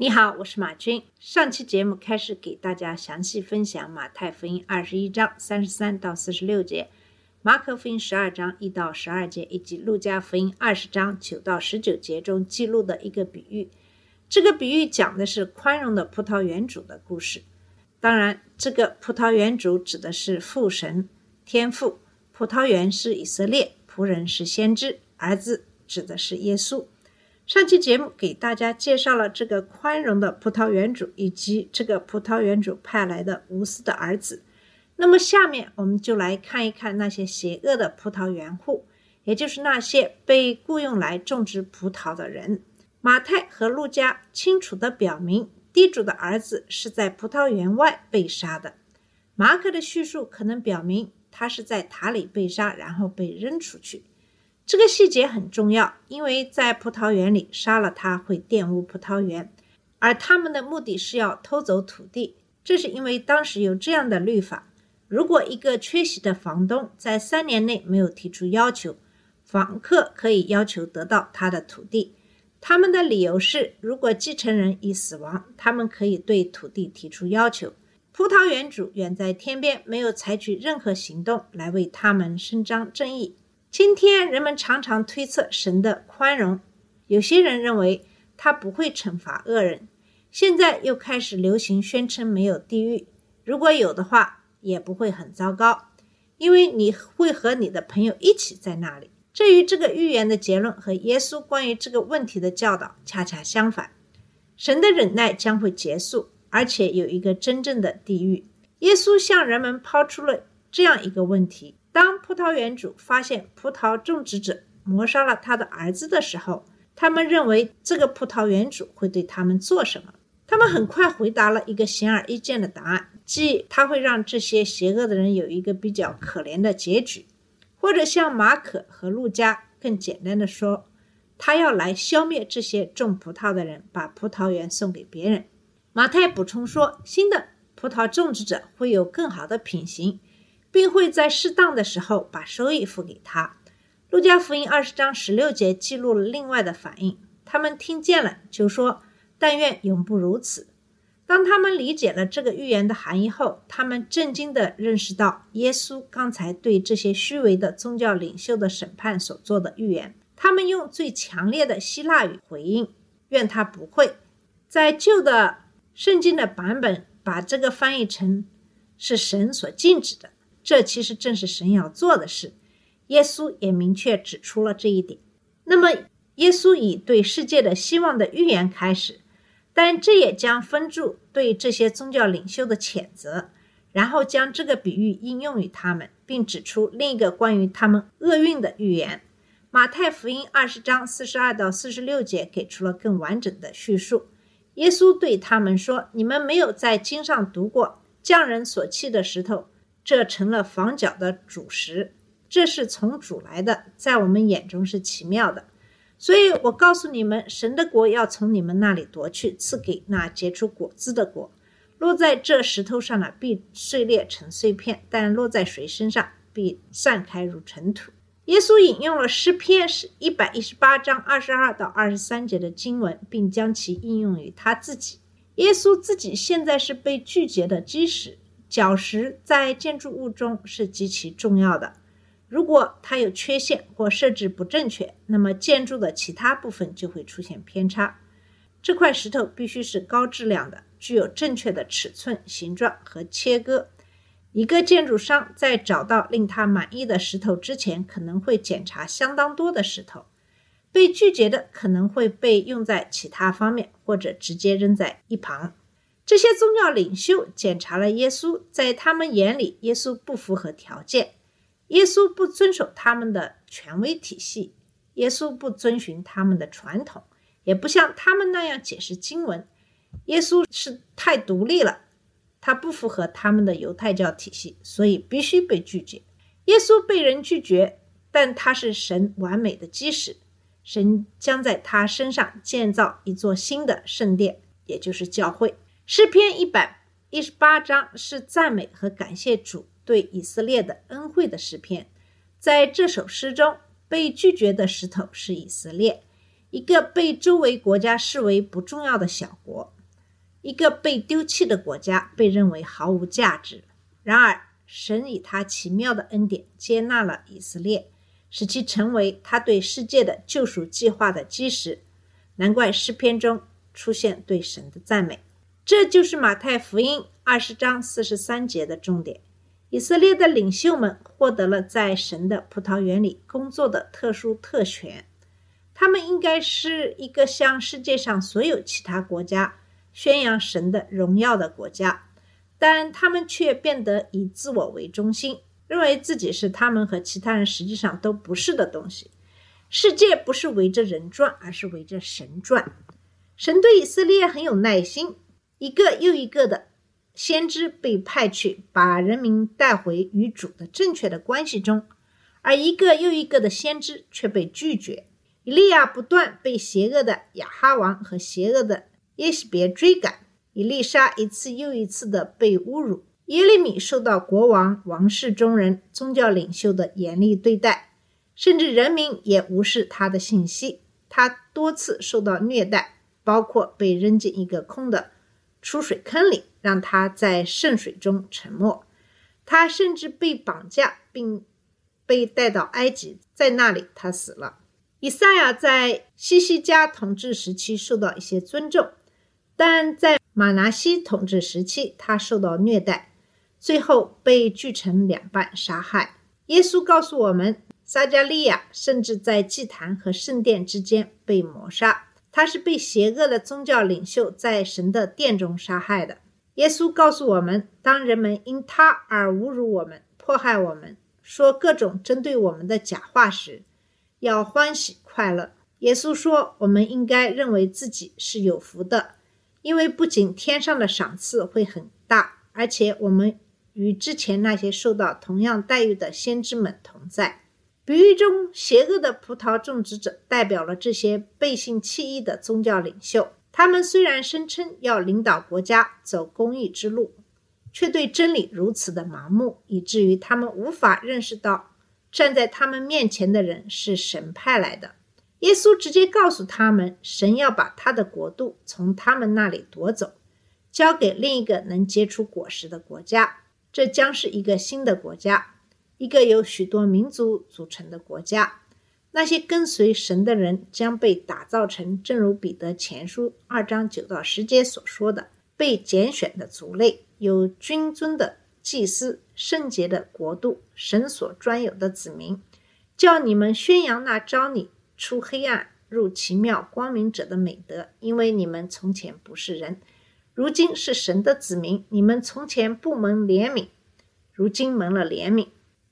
你好，我是马军。上期节目开始给大家详细分享马太福音二十一章三十三到四十六节，马可福音十二章一到十二节，以及路加福音二十章九到十九节中记录的一个比喻。这个比喻讲的是宽容的葡萄园主的故事。当然，这个葡萄园主指的是父神天父，葡萄园是以色列，仆人是先知，儿子指的是耶稣。上期节目给大家介绍了这个宽容的葡萄园主，以及这个葡萄园主派来的无私的儿子。那么下面我们就来看一看那些邪恶的葡萄园户，也就是那些被雇佣来种植葡萄的人。马太和路加清楚地表明，地主的儿子是在葡萄园外被杀的。马可的叙述可能表明他是在塔里被杀，然后被扔出去。这个细节很重要，因为在葡萄园里杀了他会玷污葡萄园，而他们的目的是要偷走土地。这是因为当时有这样的律法：如果一个缺席的房东在三年内没有提出要求，房客可以要求得到他的土地。他们的理由是，如果继承人已死亡，他们可以对土地提出要求。葡萄园主远在天边，没有采取任何行动来为他们伸张正义。今天人们常常推测神的宽容，有些人认为他不会惩罚恶人，现在又开始流行宣称没有地狱，如果有的话，也不会很糟糕，因为你会和你的朋友一起在那里。这与这个预言的结论和耶稣关于这个问题的教导恰恰相反。神的忍耐将会结束，而且有一个真正的地狱。耶稣向人们抛出了这样一个问题。当葡萄园主发现葡萄种植者谋杀了他的儿子的时候，他们认为这个葡萄园主会对他们做什么？他们很快回答了一个显而易见的答案，即他会让这些邪恶的人有一个比较可怜的结局，或者像马可和路加更简单的说，他要来消灭这些种葡萄的人，把葡萄园送给别人。马太补充说，新的葡萄种植者会有更好的品行。并会在适当的时候把收益付给他。路加福音二十章十六节记录了另外的反应，他们听见了，就说：“但愿永不如此。”当他们理解了这个预言的含义后，他们震惊地认识到耶稣刚才对这些虚伪的宗教领袖的审判所做的预言。他们用最强烈的希腊语回应：“愿他不会。”在旧的圣经的版本，把这个翻译成是神所禁止的。这其实正是神要做的事，耶稣也明确指出了这一点。那么，耶稣以对世界的希望的预言开始，但这也将封住对这些宗教领袖的谴责，然后将这个比喻应用于他们，并指出另一个关于他们厄运的预言。马太福音二十章四十二到四十六节给出了更完整的叙述。耶稣对他们说：“你们没有在经上读过匠人所弃的石头？”这成了房角的主石，这是从主来的，在我们眼中是奇妙的。所以我告诉你们，神的国要从你们那里夺去，赐给那结出果子的国。落在这石头上的，必碎裂成碎片；但落在谁身上，必散开如尘土。耶稣引用了诗篇是一百一十八章二十二到二十三节的经文，并将其应用于他自己。耶稣自己现在是被拒绝的基石。角石在建筑物中是极其重要的。如果它有缺陷或设置不正确，那么建筑的其他部分就会出现偏差。这块石头必须是高质量的，具有正确的尺寸、形状和切割。一个建筑商在找到令他满意的石头之前，可能会检查相当多的石头。被拒绝的可能会被用在其他方面，或者直接扔在一旁。这些宗教领袖检查了耶稣，在他们眼里，耶稣不符合条件，耶稣不遵守他们的权威体系，耶稣不遵循他们的传统，也不像他们那样解释经文。耶稣是太独立了，他不符合他们的犹太教体系，所以必须被拒绝。耶稣被人拒绝，但他是神完美的基石，神将在他身上建造一座新的圣殿，也就是教会。诗篇一百一十八章是赞美和感谢主对以色列的恩惠的诗篇。在这首诗中，被拒绝的石头是以色列，一个被周围国家视为不重要的小国。一个被丢弃的国家被认为毫无价值。然而，神以他奇妙的恩典接纳了以色列，使其成为他对世界的救赎计划的基石。难怪诗篇中出现对神的赞美。这就是马太福音二十章四十三节的重点。以色列的领袖们获得了在神的葡萄园里工作的特殊特权，他们应该是一个向世界上所有其他国家。宣扬神的荣耀的国家，但他们却变得以自我为中心，认为自己是他们和其他人实际上都不是的东西。世界不是围着人转，而是围着神转。神对以色列很有耐心，一个又一个的先知被派去，把人民带回与主的正确的关系中，而一个又一个的先知却被拒绝。以利亚不断被邪恶的亚哈王和邪恶的。耶洗别追赶，以丽莎一次又一次的被侮辱。耶利米受到国王、王室中人、宗教领袖的严厉对待，甚至人民也无视他的信息。他多次受到虐待，包括被扔进一个空的出水坑里，让他在圣水中沉没。他甚至被绑架，并被带到埃及，在那里他死了。以赛亚在西西家统治时期受到一些尊重。但在马拿西统治时期，他受到虐待，最后被锯成两半杀害。耶稣告诉我们，撒加利亚甚至在祭坛和圣殿之间被谋杀，他是被邪恶的宗教领袖在神的殿中杀害的。耶稣告诉我们，当人们因他而侮辱我们、迫害我们、说各种针对我们的假话时，要欢喜快乐。耶稣说，我们应该认为自己是有福的。因为不仅天上的赏赐会很大，而且我们与之前那些受到同样待遇的先知们同在。比喻中，邪恶的葡萄种植者代表了这些背信弃义的宗教领袖。他们虽然声称要领导国家走公益之路，却对真理如此的盲目，以至于他们无法认识到站在他们面前的人是神派来的。耶稣直接告诉他们，神要把他的国度从他们那里夺走，交给另一个能结出果实的国家。这将是一个新的国家，一个由许多民族组成的国家。那些跟随神的人将被打造成，正如彼得前书二章九到十节所说的，被拣选的族类，有君尊的祭司，圣洁的国度，神所专有的子民，叫你们宣扬那招你。出黑暗入奇妙光明者的美德，因为你们从前不是人，如今是神的子民。你们从前不蒙怜悯，如今蒙了怜悯。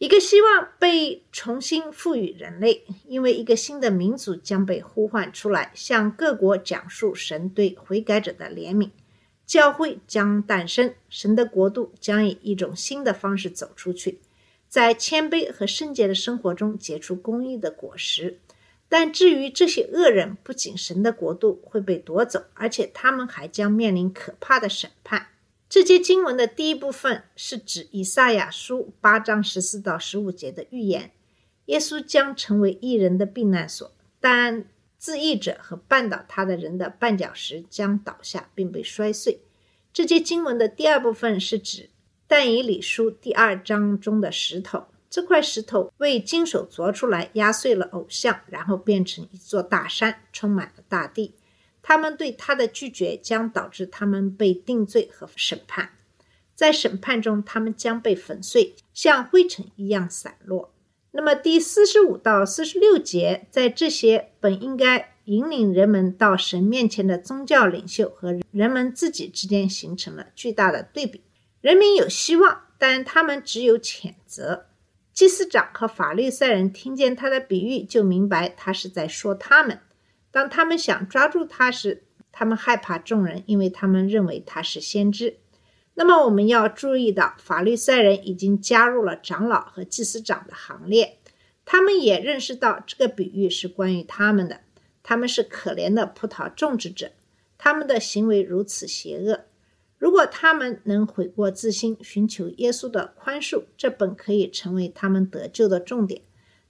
一个希望被重新赋予人类，因为一个新的民族将被呼唤出来，向各国讲述神对悔改者的怜悯。教会将诞生，神的国度将以一种新的方式走出去，在谦卑和圣洁的生活中结出公义的果实。但至于这些恶人，不仅神的国度会被夺走，而且他们还将面临可怕的审判。这节经文的第一部分是指以赛亚书八章十四到十五节的预言：耶稣将成为异人的避难所，但自义者和绊倒他的人的绊脚石将倒下并被摔碎。这节经文的第二部分是指但以理书第二章中的石头。这块石头为金手凿出来，压碎了偶像，然后变成一座大山，充满了大地。他们对他的拒绝将导致他们被定罪和审判。在审判中，他们将被粉碎，像灰尘一样散落。那么，第四十五到四十六节，在这些本应该引领人们到神面前的宗教领袖和人们自己之间形成了巨大的对比。人民有希望，但他们只有谴责。祭司长和法律赛人听见他的比喻，就明白他是在说他们。当他们想抓住他时，他们害怕众人，因为他们认为他是先知。那么我们要注意到，法律赛人已经加入了长老和祭司长的行列，他们也认识到这个比喻是关于他们的。他们是可怜的葡萄种植者，他们的行为如此邪恶。如果他们能悔过自新，寻求耶稣的宽恕，这本可以成为他们得救的重点。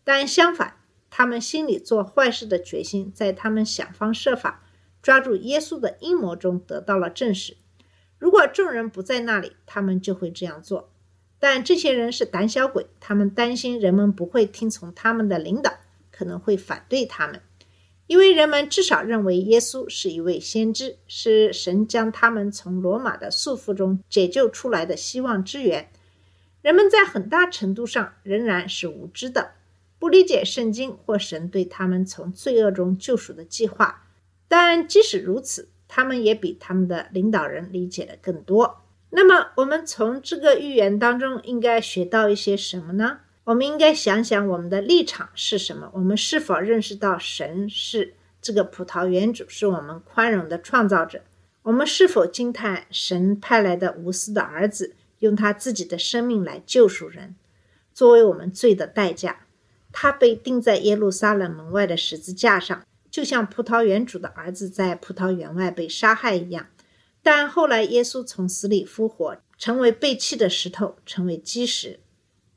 但相反，他们心里做坏事的决心，在他们想方设法抓住耶稣的阴谋中得到了证实。如果众人不在那里，他们就会这样做。但这些人是胆小鬼，他们担心人们不会听从他们的领导，可能会反对他们。因为人们至少认为耶稣是一位先知，是神将他们从罗马的束缚中解救出来的希望之源。人们在很大程度上仍然是无知的，不理解圣经或神对他们从罪恶中救赎的计划。但即使如此，他们也比他们的领导人理解的更多。那么，我们从这个预言当中应该学到一些什么呢？我们应该想想我们的立场是什么？我们是否认识到神是这个葡萄园主，是我们宽容的创造者？我们是否惊叹神派来的无私的儿子，用他自己的生命来救赎人，作为我们罪的代价？他被钉在耶路撒冷门外的十字架上，就像葡萄园主的儿子在葡萄园外被杀害一样。但后来耶稣从死里复活，成为被弃的石头，成为基石。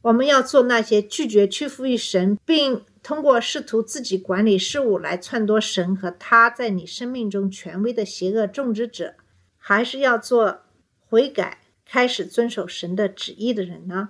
我们要做那些拒绝屈服于神，并通过试图自己管理事物来篡夺神和他在你生命中权威的邪恶种植者，还是要做悔改、开始遵守神的旨意的人呢？